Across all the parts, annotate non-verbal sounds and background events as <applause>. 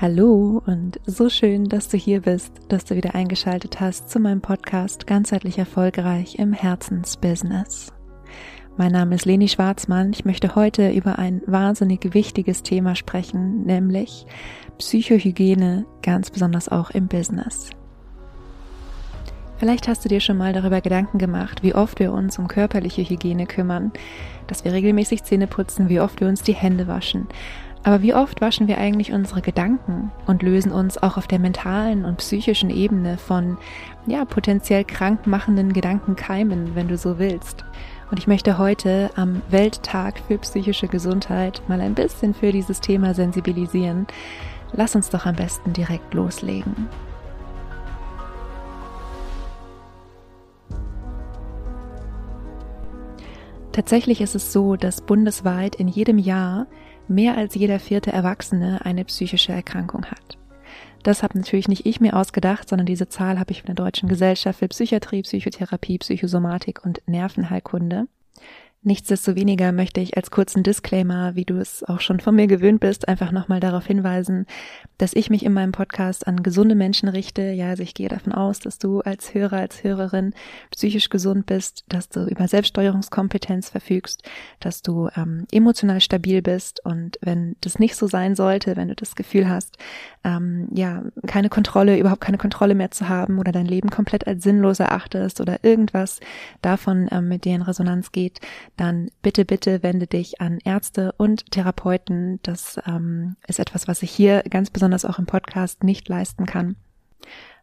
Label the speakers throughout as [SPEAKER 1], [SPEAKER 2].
[SPEAKER 1] Hallo und so schön, dass du hier bist, dass du wieder eingeschaltet hast zu meinem Podcast Ganzheitlich erfolgreich im Herzensbusiness. Mein Name ist Leni Schwarzmann. Ich möchte heute über ein wahnsinnig wichtiges Thema sprechen, nämlich Psychohygiene, ganz besonders auch im Business. Vielleicht hast du dir schon mal darüber Gedanken gemacht, wie oft wir uns um körperliche Hygiene kümmern, dass wir regelmäßig Zähne putzen, wie oft wir uns die Hände waschen, aber wie oft waschen wir eigentlich unsere Gedanken und lösen uns auch auf der mentalen und psychischen Ebene von, ja, potenziell krankmachenden Gedankenkeimen, wenn du so willst. Und ich möchte heute am Welttag für psychische Gesundheit mal ein bisschen für dieses Thema sensibilisieren. Lass uns doch am besten direkt loslegen. Tatsächlich ist es so, dass bundesweit in jedem Jahr mehr als jeder vierte Erwachsene eine psychische Erkrankung hat. Das habe natürlich nicht ich mir ausgedacht, sondern diese Zahl habe ich von der Deutschen Gesellschaft für Psychiatrie, Psychotherapie, Psychosomatik und Nervenheilkunde. Nichtsdestoweniger möchte ich als kurzen Disclaimer, wie du es auch schon von mir gewöhnt bist, einfach nochmal darauf hinweisen, dass ich mich in meinem Podcast an gesunde Menschen richte. Ja, also ich gehe davon aus, dass du als Hörer, als Hörerin psychisch gesund bist, dass du über Selbststeuerungskompetenz verfügst, dass du ähm, emotional stabil bist und wenn das nicht so sein sollte, wenn du das Gefühl hast, ähm, ja, keine Kontrolle, überhaupt keine Kontrolle mehr zu haben oder dein Leben komplett als sinnlos erachtest oder irgendwas davon ähm, mit dir in Resonanz geht, dann bitte, bitte wende dich an Ärzte und Therapeuten. Das ähm, ist etwas, was ich hier ganz besonders auch im Podcast nicht leisten kann,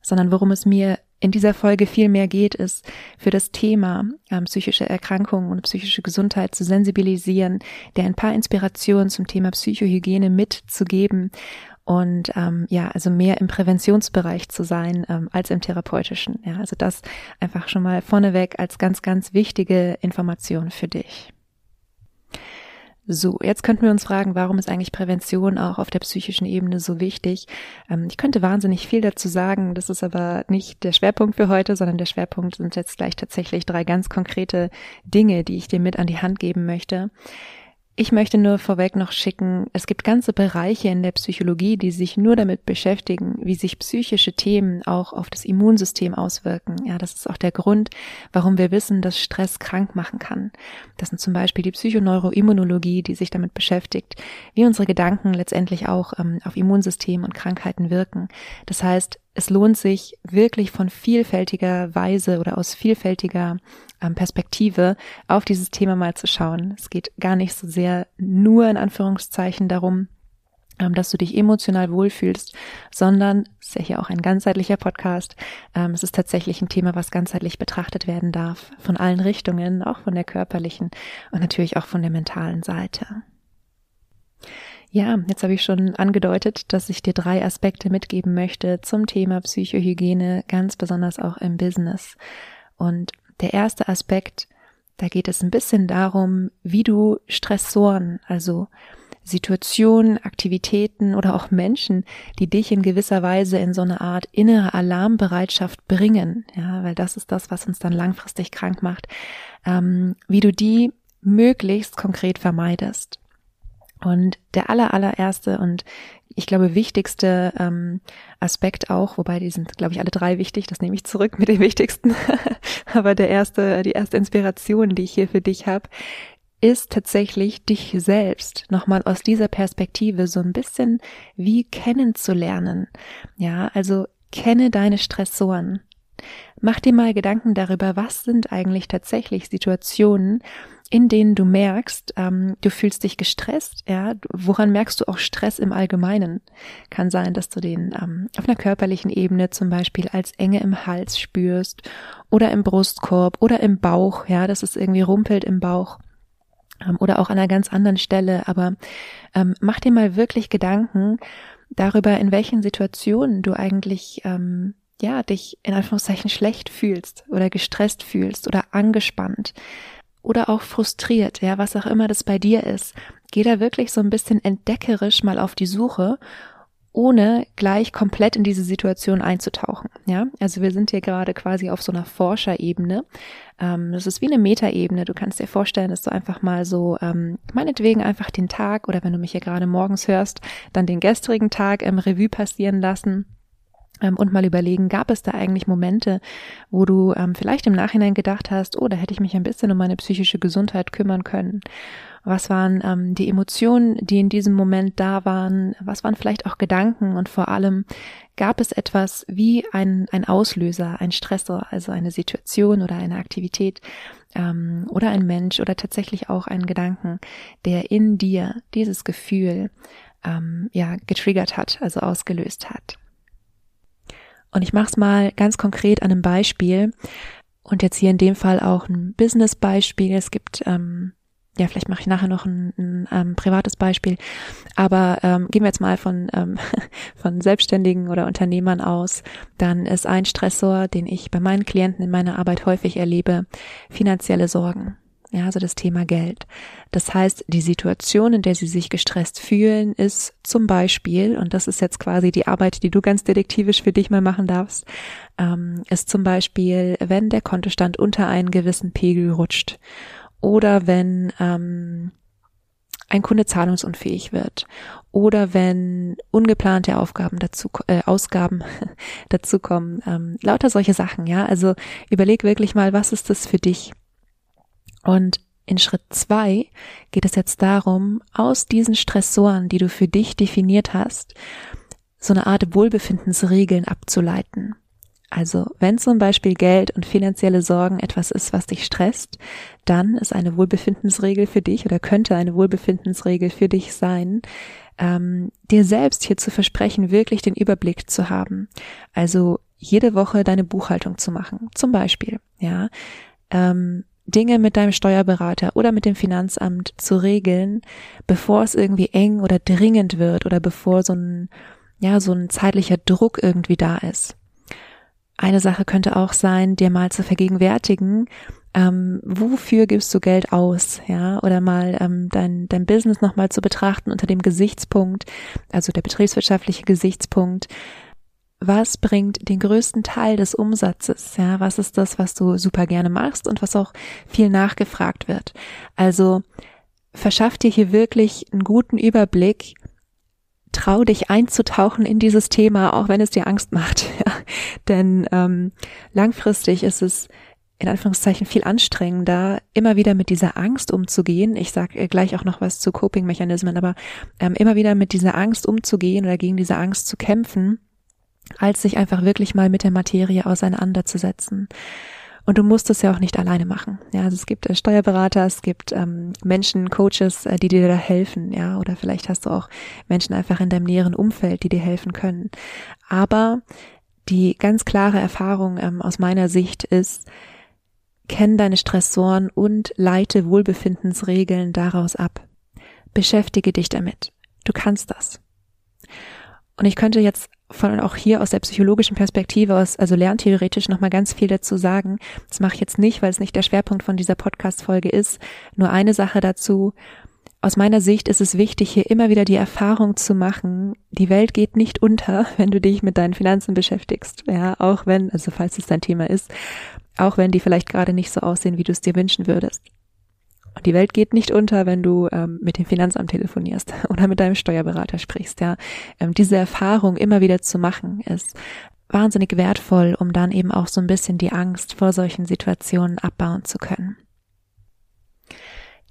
[SPEAKER 1] sondern worum es mir in dieser Folge viel mehr geht, ist für das Thema ähm, psychische Erkrankungen und psychische Gesundheit zu sensibilisieren, der ein paar Inspirationen zum Thema Psychohygiene mitzugeben und ähm, ja, also mehr im Präventionsbereich zu sein ähm, als im therapeutischen. Ja, also das einfach schon mal vorneweg als ganz, ganz wichtige Information für dich. So, jetzt könnten wir uns fragen, warum ist eigentlich Prävention auch auf der psychischen Ebene so wichtig? Ähm, ich könnte wahnsinnig viel dazu sagen, das ist aber nicht der Schwerpunkt für heute, sondern der Schwerpunkt sind jetzt gleich tatsächlich drei ganz konkrete Dinge, die ich dir mit an die Hand geben möchte. Ich möchte nur vorweg noch schicken, es gibt ganze Bereiche in der Psychologie, die sich nur damit beschäftigen, wie sich psychische Themen auch auf das Immunsystem auswirken. Ja, das ist auch der Grund, warum wir wissen, dass Stress krank machen kann. Das sind zum Beispiel die Psychoneuroimmunologie, die sich damit beschäftigt, wie unsere Gedanken letztendlich auch ähm, auf Immunsystem und Krankheiten wirken. Das heißt, es lohnt sich wirklich von vielfältiger Weise oder aus vielfältiger ähm, Perspektive auf dieses Thema mal zu schauen. Es geht gar nicht so sehr nur in Anführungszeichen darum, ähm, dass du dich emotional wohlfühlst, sondern es ist ja hier auch ein ganzheitlicher Podcast. Ähm, es ist tatsächlich ein Thema, was ganzheitlich betrachtet werden darf, von allen Richtungen, auch von der körperlichen und natürlich auch von der mentalen Seite. Ja, jetzt habe ich schon angedeutet, dass ich dir drei Aspekte mitgeben möchte zum Thema Psychohygiene, ganz besonders auch im Business. Und der erste Aspekt, da geht es ein bisschen darum, wie du Stressoren, also Situationen, Aktivitäten oder auch Menschen, die dich in gewisser Weise in so eine Art innere Alarmbereitschaft bringen, ja, weil das ist das, was uns dann langfristig krank macht, ähm, wie du die möglichst konkret vermeidest. Und der aller, allererste und ich glaube wichtigste ähm, Aspekt auch, wobei die sind, glaube ich, alle drei wichtig, das nehme ich zurück mit den wichtigsten. <laughs> Aber der erste, die erste Inspiration, die ich hier für dich habe, ist tatsächlich dich selbst nochmal aus dieser Perspektive so ein bisschen wie kennenzulernen. Ja, also kenne deine Stressoren. Mach dir mal Gedanken darüber, was sind eigentlich tatsächlich Situationen, in denen du merkst, ähm, du fühlst dich gestresst, ja, woran merkst du auch Stress im Allgemeinen? Kann sein, dass du den ähm, auf einer körperlichen Ebene zum Beispiel als Enge im Hals spürst oder im Brustkorb oder im Bauch, ja, dass es irgendwie rumpelt im Bauch ähm, oder auch an einer ganz anderen Stelle. Aber ähm, mach dir mal wirklich Gedanken darüber, in welchen Situationen du eigentlich ähm, ja dich in Anführungszeichen schlecht fühlst oder gestresst fühlst oder angespannt oder auch frustriert, ja, was auch immer das bei dir ist, geh da wirklich so ein bisschen entdeckerisch mal auf die Suche ohne gleich komplett in diese Situation einzutauchen. Ja, also wir sind hier gerade quasi auf so einer Forscherebene. Ähm, das ist wie eine Metaebene. Du kannst dir vorstellen, dass du einfach mal so, ähm, meinetwegen einfach den Tag oder wenn du mich hier gerade morgens hörst, dann den gestrigen Tag im Revue passieren lassen und mal überlegen, gab es da eigentlich Momente, wo du ähm, vielleicht im Nachhinein gedacht hast, oh, da hätte ich mich ein bisschen um meine psychische Gesundheit kümmern können. Was waren ähm, die Emotionen, die in diesem Moment da waren? Was waren vielleicht auch Gedanken? Und vor allem gab es etwas wie ein, ein Auslöser, ein Stressor, also eine Situation oder eine Aktivität ähm, oder ein Mensch oder tatsächlich auch einen Gedanken, der in dir dieses Gefühl ähm, ja getriggert hat, also ausgelöst hat. Und ich mache es mal ganz konkret an einem Beispiel und jetzt hier in dem Fall auch ein Business-Beispiel. Es gibt ähm, ja, vielleicht mache ich nachher noch ein, ein ähm, privates Beispiel, aber ähm, gehen wir jetzt mal von, ähm, <laughs> von Selbstständigen oder Unternehmern aus, dann ist ein Stressor, den ich bei meinen Klienten in meiner Arbeit häufig erlebe, finanzielle Sorgen. Ja, also das Thema Geld. Das heißt, die Situation, in der sie sich gestresst fühlen, ist zum Beispiel, und das ist jetzt quasi die Arbeit, die du ganz detektivisch für dich mal machen darfst, ähm, ist zum Beispiel, wenn der Kontostand unter einen gewissen Pegel rutscht oder wenn ähm, ein Kunde zahlungsunfähig wird oder wenn ungeplante Aufgaben dazu äh, Ausgaben <laughs> dazu kommen, ähm, lauter solche Sachen, ja. Also überleg wirklich mal, was ist das für dich? Und in Schritt zwei geht es jetzt darum, aus diesen Stressoren, die du für dich definiert hast, so eine Art Wohlbefindensregeln abzuleiten. Also wenn zum Beispiel Geld und finanzielle Sorgen etwas ist, was dich stresst, dann ist eine Wohlbefindensregel für dich oder könnte eine Wohlbefindensregel für dich sein, ähm, dir selbst hier zu versprechen, wirklich den Überblick zu haben. Also jede Woche deine Buchhaltung zu machen, zum Beispiel, ja. Ähm, Dinge mit deinem Steuerberater oder mit dem Finanzamt zu regeln, bevor es irgendwie eng oder dringend wird oder bevor so ein, ja, so ein zeitlicher Druck irgendwie da ist. Eine Sache könnte auch sein, dir mal zu vergegenwärtigen, ähm, wofür gibst du Geld aus, ja, oder mal ähm, dein, dein Business nochmal zu betrachten unter dem Gesichtspunkt, also der betriebswirtschaftliche Gesichtspunkt, was bringt den größten Teil des Umsatzes, ja, was ist das, was du super gerne machst und was auch viel nachgefragt wird. Also verschaff dir hier wirklich einen guten Überblick, trau dich einzutauchen in dieses Thema, auch wenn es dir Angst macht. <laughs> Ja. Denn ähm, langfristig ist es in Anführungszeichen viel anstrengender, immer wieder mit dieser Angst umzugehen. Ich sage gleich auch noch was zu Coping-Mechanismen, aber ähm, immer wieder mit dieser Angst umzugehen oder gegen diese Angst zu kämpfen, als sich einfach wirklich mal mit der Materie auseinanderzusetzen. Und du musst es ja auch nicht alleine machen. Ja, also es gibt äh, Steuerberater, es gibt ähm, Menschen, Coaches, äh, die dir da helfen. Ja, oder vielleicht hast du auch Menschen einfach in deinem näheren Umfeld, die dir helfen können. Aber die ganz klare Erfahrung ähm, aus meiner Sicht ist, kenn deine Stressoren und leite Wohlbefindensregeln daraus ab. Beschäftige dich damit. Du kannst das. Und ich könnte jetzt von auch hier aus der psychologischen Perspektive aus, also lerntheoretisch nochmal ganz viel dazu sagen. Das mache ich jetzt nicht, weil es nicht der Schwerpunkt von dieser Podcast-Folge ist. Nur eine Sache dazu. Aus meiner Sicht ist es wichtig, hier immer wieder die Erfahrung zu machen, die Welt geht nicht unter, <laughs> wenn du dich mit deinen Finanzen beschäftigst. Ja, auch wenn, also falls es dein Thema ist, auch wenn die vielleicht gerade nicht so aussehen, wie du es dir wünschen würdest. Und die Welt geht nicht unter, wenn du ähm, mit dem Finanzamt telefonierst <laughs> oder mit deinem Steuerberater sprichst. Ja, ähm, diese Erfahrung immer wieder zu machen ist wahnsinnig wertvoll, um dann eben auch so ein bisschen die Angst vor solchen Situationen abbauen zu können.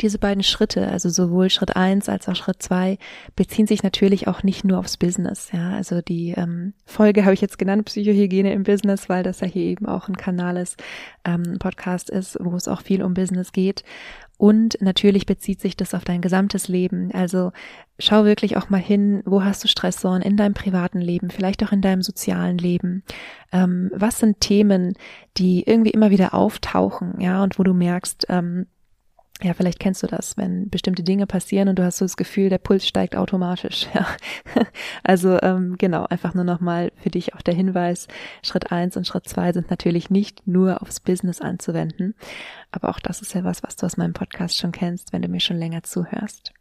[SPEAKER 1] Diese beiden Schritte, also sowohl Schritt eins als auch Schritt zwei, beziehen sich natürlich auch nicht nur aufs Business. Ja, also die ähm, Folge habe ich jetzt genannt, Psychohygiene im Business, weil das ja hier eben auch ein Kanal ist, ähm, Podcast ist, wo es auch viel um Business geht. Und natürlich bezieht sich das auf dein gesamtes Leben. Also schau wirklich auch mal hin, wo hast du Stressoren in deinem privaten Leben, vielleicht auch in deinem sozialen Leben. Ähm, was sind Themen, die irgendwie immer wieder auftauchen, ja, und wo du merkst, ähm, ja, vielleicht kennst du das, wenn bestimmte Dinge passieren und du hast so das Gefühl, der Puls steigt automatisch. <laughs> Ja. Also ähm, genau, einfach nur nochmal für dich auch der Hinweis, Schritt eins und Schritt zwei sind natürlich nicht nur aufs Business anzuwenden, aber auch das ist ja was, was du aus meinem Podcast schon kennst, wenn du mir schon länger zuhörst.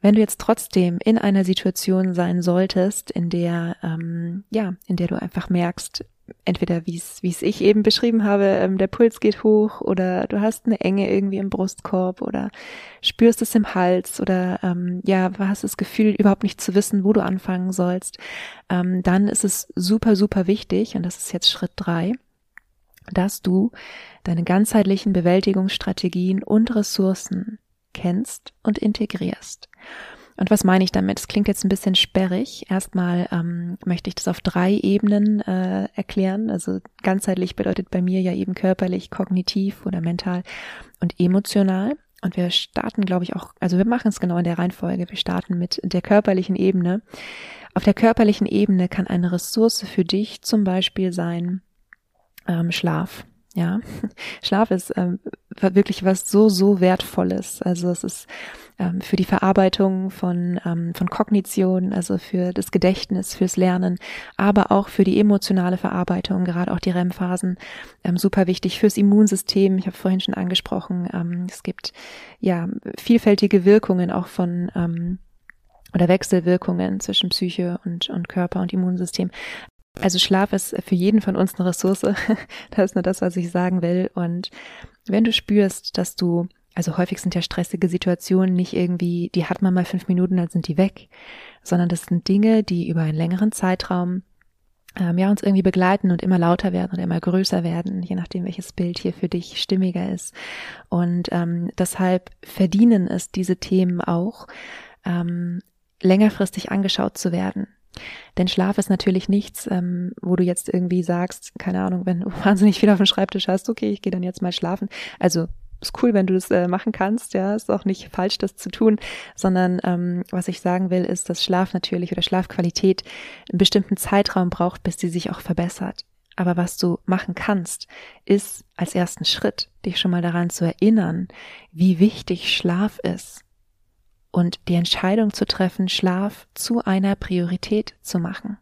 [SPEAKER 1] Wenn du jetzt trotzdem in einer Situation sein solltest, in der, ähm, ja, in der du einfach merkst, entweder wie es wie es ich eben beschrieben habe, ähm, der Puls geht hoch oder du hast eine Enge irgendwie im Brustkorb oder spürst es im Hals oder ähm, ja, hast das Gefühl überhaupt nicht zu wissen, wo du anfangen sollst, ähm, dann ist es super super wichtig und das ist jetzt Schritt drei, dass du deine ganzheitlichen Bewältigungsstrategien und Ressourcen kennst und integrierst. Und was meine ich damit? Es klingt jetzt ein bisschen sperrig. Erstmal ähm, möchte ich das auf drei Ebenen äh, erklären. Also ganzheitlich bedeutet bei mir ja eben körperlich, kognitiv oder mental und emotional. Und wir starten, glaube ich, auch, also wir machen es genau in der Reihenfolge. Wir starten mit der körperlichen Ebene. Auf der körperlichen Ebene kann eine Ressource für dich zum Beispiel sein ähm, Schlaf. Ja, <laughs> Schlaf ist ähm, wirklich was so, so Wertvolles. Also es ist ähm, für die Verarbeitung von, ähm, von Kognition, also für das Gedächtnis, fürs Lernen, aber auch für die emotionale Verarbeitung, gerade auch die REM-Phasen, ähm, super wichtig fürs Immunsystem. Ich habe vorhin schon angesprochen, ähm, es gibt ja vielfältige Wirkungen auch von ähm, oder Wechselwirkungen zwischen Psyche und, und Körper und Immunsystem. Also Schlaf ist für jeden von uns eine Ressource. <laughs> das ist nur das, was ich sagen will. Und wenn du spürst, dass du, also häufig sind ja stressige Situationen nicht irgendwie, die hat man mal fünf Minuten, dann sind die weg, sondern das sind Dinge, die über einen längeren Zeitraum ähm, ja uns irgendwie begleiten und immer lauter werden oder immer größer werden, je nachdem welches Bild hier für dich stimmiger ist. Und ähm, deshalb verdienen es diese Themen auch, ähm, längerfristig angeschaut zu werden. Denn Schlaf ist natürlich nichts, ähm, wo du jetzt irgendwie sagst, keine Ahnung, wenn du <laughs> wahnsinnig viel auf dem Schreibtisch hast, okay, ich gehe dann jetzt mal schlafen. Also ist cool, wenn du das äh, machen kannst, ja, ist auch nicht falsch, das zu tun, sondern ähm, was ich sagen will, ist, dass Schlaf natürlich oder Schlafqualität einen bestimmten Zeitraum braucht, bis die sich auch verbessert. Aber was du machen kannst, ist als ersten Schritt, dich schon mal daran zu erinnern, wie wichtig Schlaf ist und die Entscheidung zu treffen, Schlaf zu einer Priorität zu machen.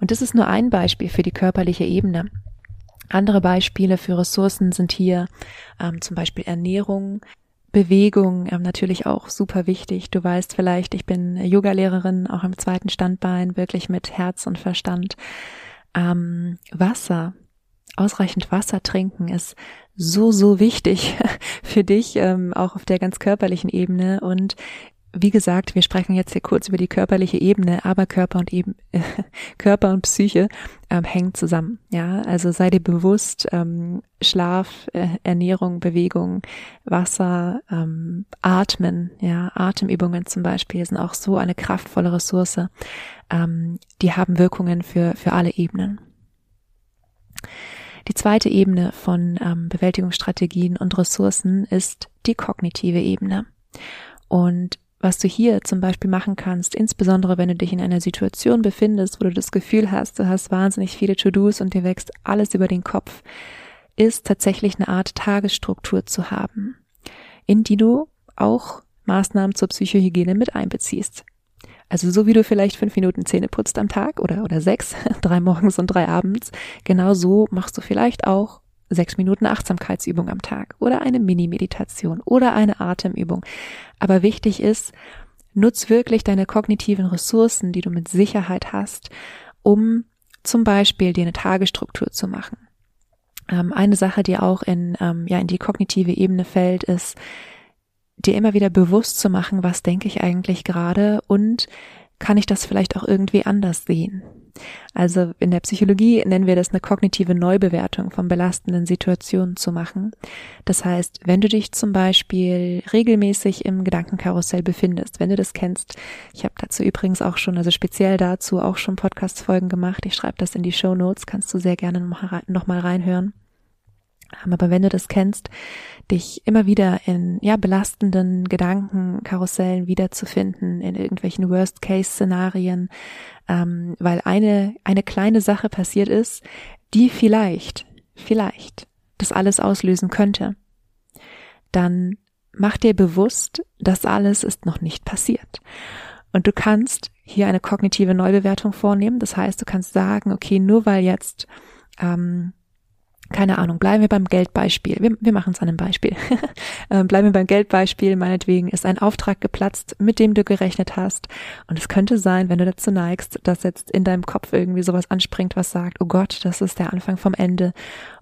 [SPEAKER 1] Und das ist nur ein Beispiel für die körperliche Ebene. Andere Beispiele für Ressourcen sind hier ähm, zum Beispiel Ernährung, Bewegung, ähm, natürlich auch super wichtig. Du weißt vielleicht, ich bin Yogalehrerin, auch im zweiten Standbein, wirklich mit Herz und Verstand. Ähm, Wasser, ausreichend Wasser trinken ist so, so wichtig <laughs> für dich, ähm, auch auf der ganz körperlichen Ebene. Und wie gesagt, wir sprechen jetzt hier kurz über die körperliche Ebene, aber Körper und eben äh, <laughs> Körper und Psyche ähm, hängen zusammen. Ja, also sei dir bewusst, ähm, Schlaf, äh, Ernährung, Bewegung, Wasser, ähm, Atmen, ja, Atemübungen zum Beispiel sind auch so eine kraftvolle Ressource. Ähm, die haben Wirkungen für für alle Ebenen. Die zweite Ebene von ähm, Bewältigungsstrategien und Ressourcen ist die kognitive Ebene. Und was du hier zum Beispiel machen kannst, insbesondere wenn du dich in einer Situation befindest, wo du das Gefühl hast, du hast wahnsinnig viele To-Dos und dir wächst alles über den Kopf, ist tatsächlich eine Art Tagesstruktur zu haben, in die du auch Maßnahmen zur Psychohygiene mit einbeziehst. Also so wie du vielleicht fünf Minuten Zähne putzt am Tag oder, oder sechs, <laughs> drei morgens und drei abends, genau so machst du vielleicht auch sechs Minuten Achtsamkeitsübung am Tag oder eine Mini-Meditation oder eine Atemübung. Aber wichtig ist, nutz wirklich deine kognitiven Ressourcen, die du mit Sicherheit hast, um zum Beispiel dir eine Tagesstruktur zu machen. Ähm, eine Sache, die auch in, ähm, ja, in die kognitive Ebene fällt, ist, dir immer wieder bewusst zu machen, was denke ich eigentlich gerade und kann ich das vielleicht auch irgendwie anders sehen. Also in der Psychologie nennen wir das eine kognitive Neubewertung von belastenden Situationen zu machen. Das heißt, wenn du dich zum Beispiel regelmäßig im Gedankenkarussell befindest, wenn du das kennst, ich habe dazu übrigens auch schon, also speziell dazu auch schon Podcast-Folgen gemacht, ich schreibe das in die Show Notes, kannst du sehr gerne noch mal reinhören. Aber wenn du das kennst, dich immer wieder in ja belastenden Gedankenkarussellen wiederzufinden, in irgendwelchen Worst-Case-Szenarien, ähm, weil eine eine kleine Sache passiert ist, die vielleicht, vielleicht das alles auslösen könnte, dann mach dir bewusst, das alles ist noch nicht passiert. Und du kannst hier eine kognitive Neubewertung vornehmen. Das heißt, du kannst sagen, okay, nur weil jetzt ähm, keine Ahnung, bleiben wir beim Geldbeispiel. Wir, wir machen es an einem Beispiel. <laughs> Ähm, bleiben wir beim Geldbeispiel. Meinetwegen ist ein Auftrag geplatzt, mit dem du gerechnet hast. Und es könnte sein, wenn du dazu neigst, dass jetzt in deinem Kopf irgendwie sowas anspringt, was sagt, oh Gott, das ist der Anfang vom Ende.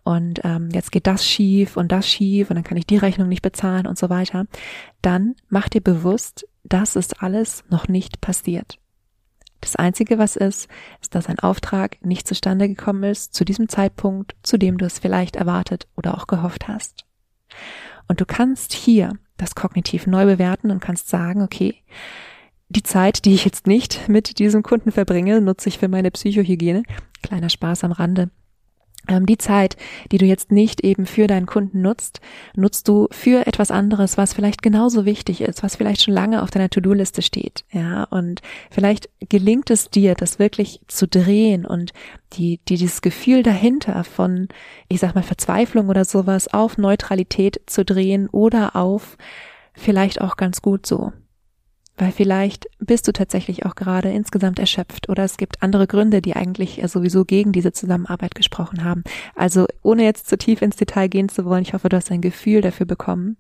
[SPEAKER 1] Und ähm, jetzt geht das schief und das schief und dann kann ich die Rechnung nicht bezahlen und so weiter. Dann mach dir bewusst, das ist alles noch nicht passiert. Das Einzige, was ist, ist, dass ein Auftrag nicht zustande gekommen ist zu diesem Zeitpunkt, zu dem du es vielleicht erwartet oder auch gehofft hast. Und du kannst hier das kognitiv neu bewerten und kannst sagen, okay, die Zeit, die ich jetzt nicht mit diesem Kunden verbringe, nutze ich für meine Psychohygiene. Kleiner Spaß am Rande. Ähm, die Zeit, die du jetzt nicht eben für deinen Kunden nutzt, nutzt du für etwas anderes, was vielleicht genauso wichtig ist, was vielleicht schon lange auf deiner To-Do-Liste steht, ja, und vielleicht gelingt es dir, das wirklich zu drehen und die, die dieses Gefühl dahinter von, ich sag mal, Verzweiflung oder sowas auf Neutralität zu drehen oder auf vielleicht auch ganz gut so. Weil vielleicht bist du tatsächlich auch gerade insgesamt erschöpft oder es gibt andere Gründe, die eigentlich sowieso gegen diese Zusammenarbeit gesprochen haben. Also ohne jetzt zu tief ins Detail gehen zu wollen, ich hoffe, du hast ein Gefühl dafür bekommen.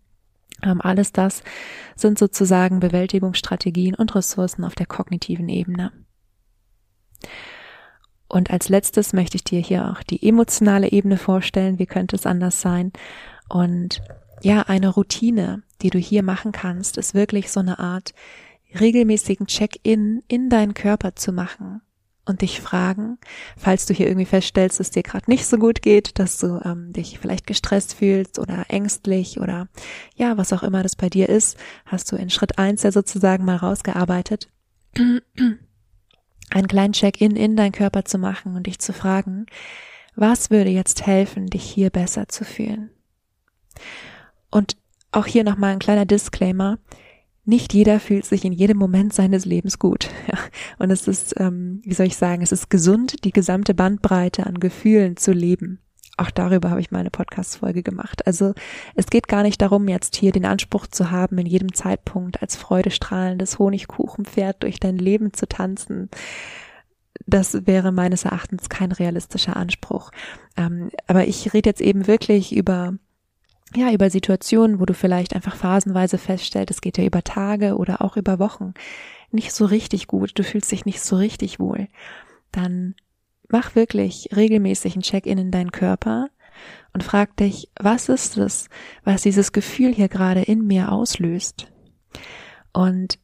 [SPEAKER 1] Ähm, alles das sind sozusagen Bewältigungsstrategien und Ressourcen auf der kognitiven Ebene. Und als letztes möchte ich dir hier auch die emotionale Ebene vorstellen. Wie könnte es anders sein? Und ja, eine Routine, die du hier machen kannst, ist wirklich so eine Art regelmäßigen Check-in in deinen Körper zu machen und dich fragen, falls du hier irgendwie feststellst, dass dir gerade nicht so gut geht, dass du ähm, dich vielleicht gestresst fühlst oder ängstlich oder ja, was auch immer das bei dir ist, hast du in Schritt eins ja sozusagen mal rausgearbeitet, einen kleinen Check-in in deinen Körper zu machen und dich zu fragen, was würde jetzt helfen, dich hier besser zu fühlen? Und auch hier nochmal ein kleiner Disclaimer nicht jeder fühlt sich in jedem Moment seines Lebens gut. <laughs> Ja. Und es ist, ähm, wie soll ich sagen, es ist gesund, die gesamte Bandbreite an Gefühlen zu leben. Auch darüber habe ich mal eine Podcast-Folge gemacht. Also es geht gar nicht darum, jetzt hier den Anspruch zu haben, in jedem Zeitpunkt als freudestrahlendes Honigkuchenpferd durch dein Leben zu tanzen. Das wäre meines Erachtens kein realistischer Anspruch. Ähm, aber ich rede jetzt eben wirklich über ja, über Situationen, wo du vielleicht einfach phasenweise feststellst, es geht ja über Tage oder auch über Wochen nicht so richtig gut, du fühlst dich nicht so richtig wohl, dann mach wirklich regelmäßig ein Check-in in deinen Körper und frag dich, was ist es, was dieses Gefühl hier gerade in mir auslöst? Und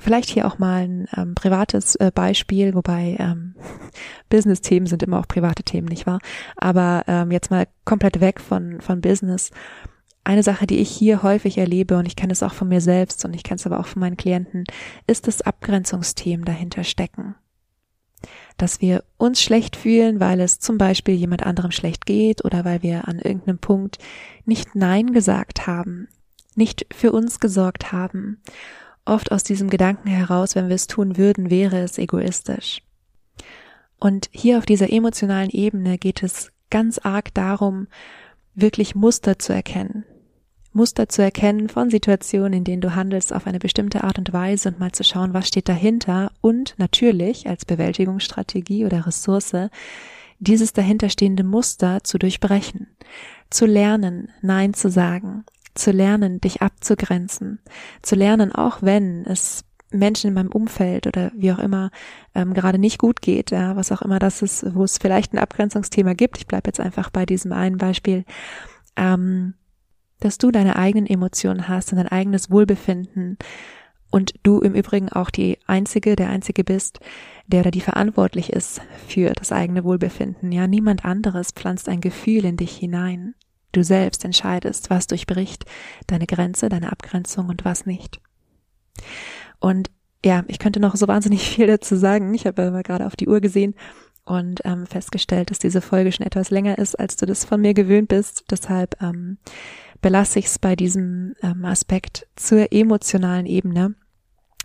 [SPEAKER 1] vielleicht hier auch mal ein ähm, privates äh, Beispiel, wobei ähm, <laughs> Business-Themen sind immer auch private Themen, nicht wahr? Aber ähm, jetzt mal komplett weg von, von Business. Eine Sache, die ich hier häufig erlebe, und ich kenne es auch von mir selbst und ich kenne es aber auch von meinen Klienten, ist das Abgrenzungsthemen dahinter stecken. Dass wir uns schlecht fühlen, weil es zum Beispiel jemand anderem schlecht geht oder weil wir an irgendeinem Punkt nicht Nein gesagt haben, nicht für uns gesorgt haben oft aus diesem Gedanken heraus, wenn wir es tun würden, wäre es egoistisch. Und hier auf dieser emotionalen Ebene geht es ganz arg darum, wirklich Muster zu erkennen. Muster zu erkennen von Situationen, in denen du handelst auf eine bestimmte Art und Weise und mal zu schauen, was steht dahinter und natürlich als Bewältigungsstrategie oder Ressource dieses dahinterstehende Muster zu durchbrechen, zu lernen, Nein zu sagen, zu lernen, dich abzugrenzen, zu lernen, auch wenn es Menschen in meinem Umfeld oder wie auch immer ähm, gerade nicht gut geht, ja, was auch immer das ist, wo es vielleicht ein Abgrenzungsthema gibt. Ich bleibe jetzt einfach bei diesem einen Beispiel, ähm, dass du deine eigenen Emotionen hast und dein eigenes Wohlbefinden und du im Übrigen auch die einzige, der einzige bist, der oder die verantwortlich ist für das eigene Wohlbefinden. Ja, niemand anderes pflanzt ein Gefühl in dich hinein. Du selbst entscheidest, was durchbricht deine Grenze, deine Abgrenzung und was nicht. Und ja, ich könnte noch so wahnsinnig <laughs> viel dazu sagen. Ich habe aber gerade auf die Uhr gesehen und ähm, festgestellt, dass diese Folge schon etwas länger ist, als du das von mir gewöhnt bist. Deshalb ähm, belasse ich es bei diesem ähm, Aspekt zur emotionalen Ebene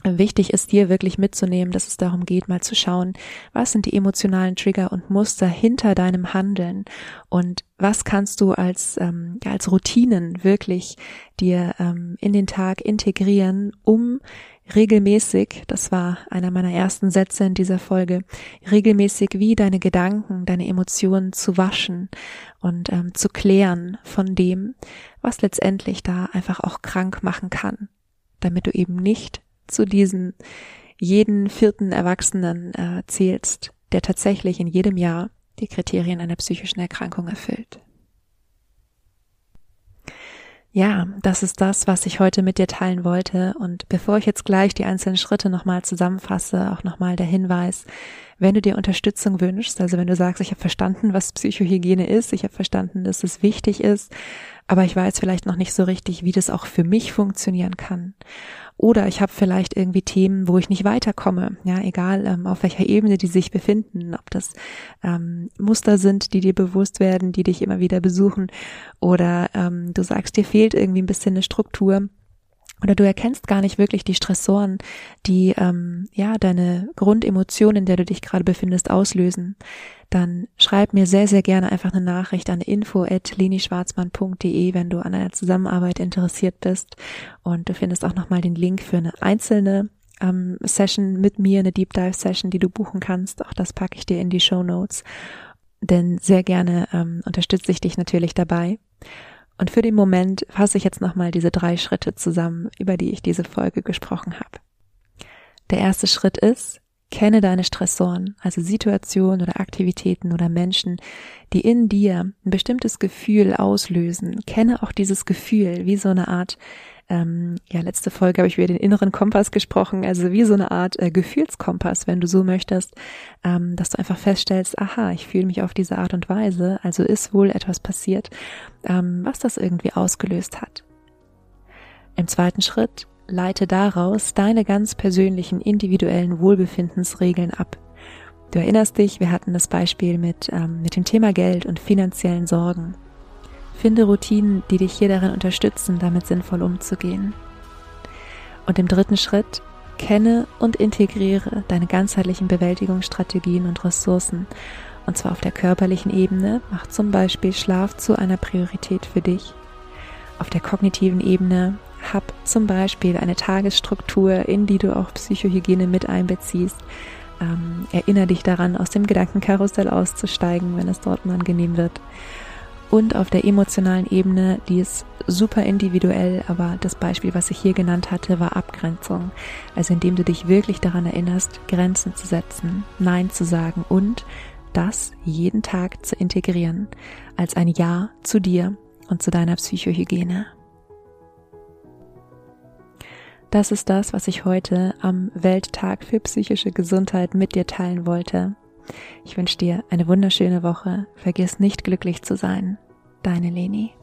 [SPEAKER 1] Wichtig ist dir wirklich mitzunehmen, dass es darum geht, mal zu schauen, was sind die emotionalen Trigger und Muster hinter deinem Handeln? Und was kannst du als, ähm, als Routinen wirklich dir ähm, in den Tag integrieren, um regelmäßig, das war einer meiner ersten Sätze in dieser Folge, regelmäßig wie deine Gedanken, deine Emotionen zu waschen und ähm, zu klären von dem, was letztendlich da einfach auch krank machen kann, damit du eben nicht zu diesen jeden vierten Erwachsenen äh, zählst, der tatsächlich in jedem Jahr die Kriterien einer psychischen Erkrankung erfüllt. Ja, das ist das, was ich heute mit dir teilen wollte. Und bevor ich jetzt gleich die einzelnen Schritte nochmal zusammenfasse, auch nochmal der Hinweis, wenn du dir Unterstützung wünschst, also wenn du sagst, ich habe verstanden, was Psychohygiene ist, ich habe verstanden, dass es wichtig ist, aber ich weiß vielleicht noch nicht so richtig, wie das auch für mich funktionieren kann. Oder ich habe vielleicht irgendwie Themen, wo ich nicht weiterkomme, ja, egal ähm, auf welcher Ebene die sich befinden, ob das ähm, Muster sind, die dir bewusst werden, die dich immer wieder besuchen, oder ähm, du sagst, dir fehlt irgendwie ein bisschen eine Struktur oder du erkennst gar nicht wirklich die Stressoren, die ähm, ja deine Grundemotionen, in der du dich gerade befindest, auslösen, dann schreib mir sehr, sehr gerne einfach eine Nachricht an info@lenischwarzmann.de, wenn du an einer Zusammenarbeit interessiert bist. Und du findest auch nochmal den Link für eine einzelne ähm, Session mit mir, eine Deep Dive Session, die du buchen kannst. Auch das packe ich dir in die Show Notes. Denn sehr gerne ähm, unterstütze ich dich natürlich dabei. Und für den Moment fasse ich jetzt nochmal diese drei Schritte zusammen, über die ich diese Folge gesprochen habe. Der erste Schritt ist, kenne deine Stressoren, also Situationen oder Aktivitäten oder Menschen, die in dir ein bestimmtes Gefühl auslösen. Kenne auch dieses Gefühl wie so eine Art ähm, ja, letzte Folge habe ich über den inneren Kompass gesprochen, also wie so eine Art äh, Gefühlskompass, wenn du so möchtest, ähm, dass du einfach feststellst, aha, ich fühle mich auf diese Art und Weise, also ist wohl etwas passiert, ähm, was das irgendwie ausgelöst hat. Im zweiten Schritt leite daraus deine ganz persönlichen individuellen Wohlbefindensregeln ab. Du erinnerst dich, wir hatten das Beispiel mit, ähm, mit dem Thema Geld und finanziellen Sorgen. Finde Routinen, die dich hier darin unterstützen, damit sinnvoll umzugehen. Und im dritten Schritt kenne und integriere deine ganzheitlichen Bewältigungsstrategien und Ressourcen. Und zwar auf der körperlichen Ebene, mach zum Beispiel Schlaf zu einer Priorität für dich. Auf der kognitiven Ebene, hab zum Beispiel eine Tagesstruktur, in die du auch Psychohygiene mit einbeziehst. Ähm, erinnere dich daran, aus dem Gedankenkarussell auszusteigen, wenn es dort unangenehm wird und auf der emotionalen Ebene, die ist super individuell, aber das Beispiel, was ich hier genannt hatte, war Abgrenzung. Also indem du dich wirklich daran erinnerst, Grenzen zu setzen, Nein zu sagen und das jeden Tag zu integrieren als ein Ja zu dir und zu deiner Psychohygiene. Das ist das, was ich heute am Welttag für psychische Gesundheit mit dir teilen wollte. Ich wünsche dir eine wunderschöne Woche. Vergiss nicht glücklich zu sein. Deine Leni.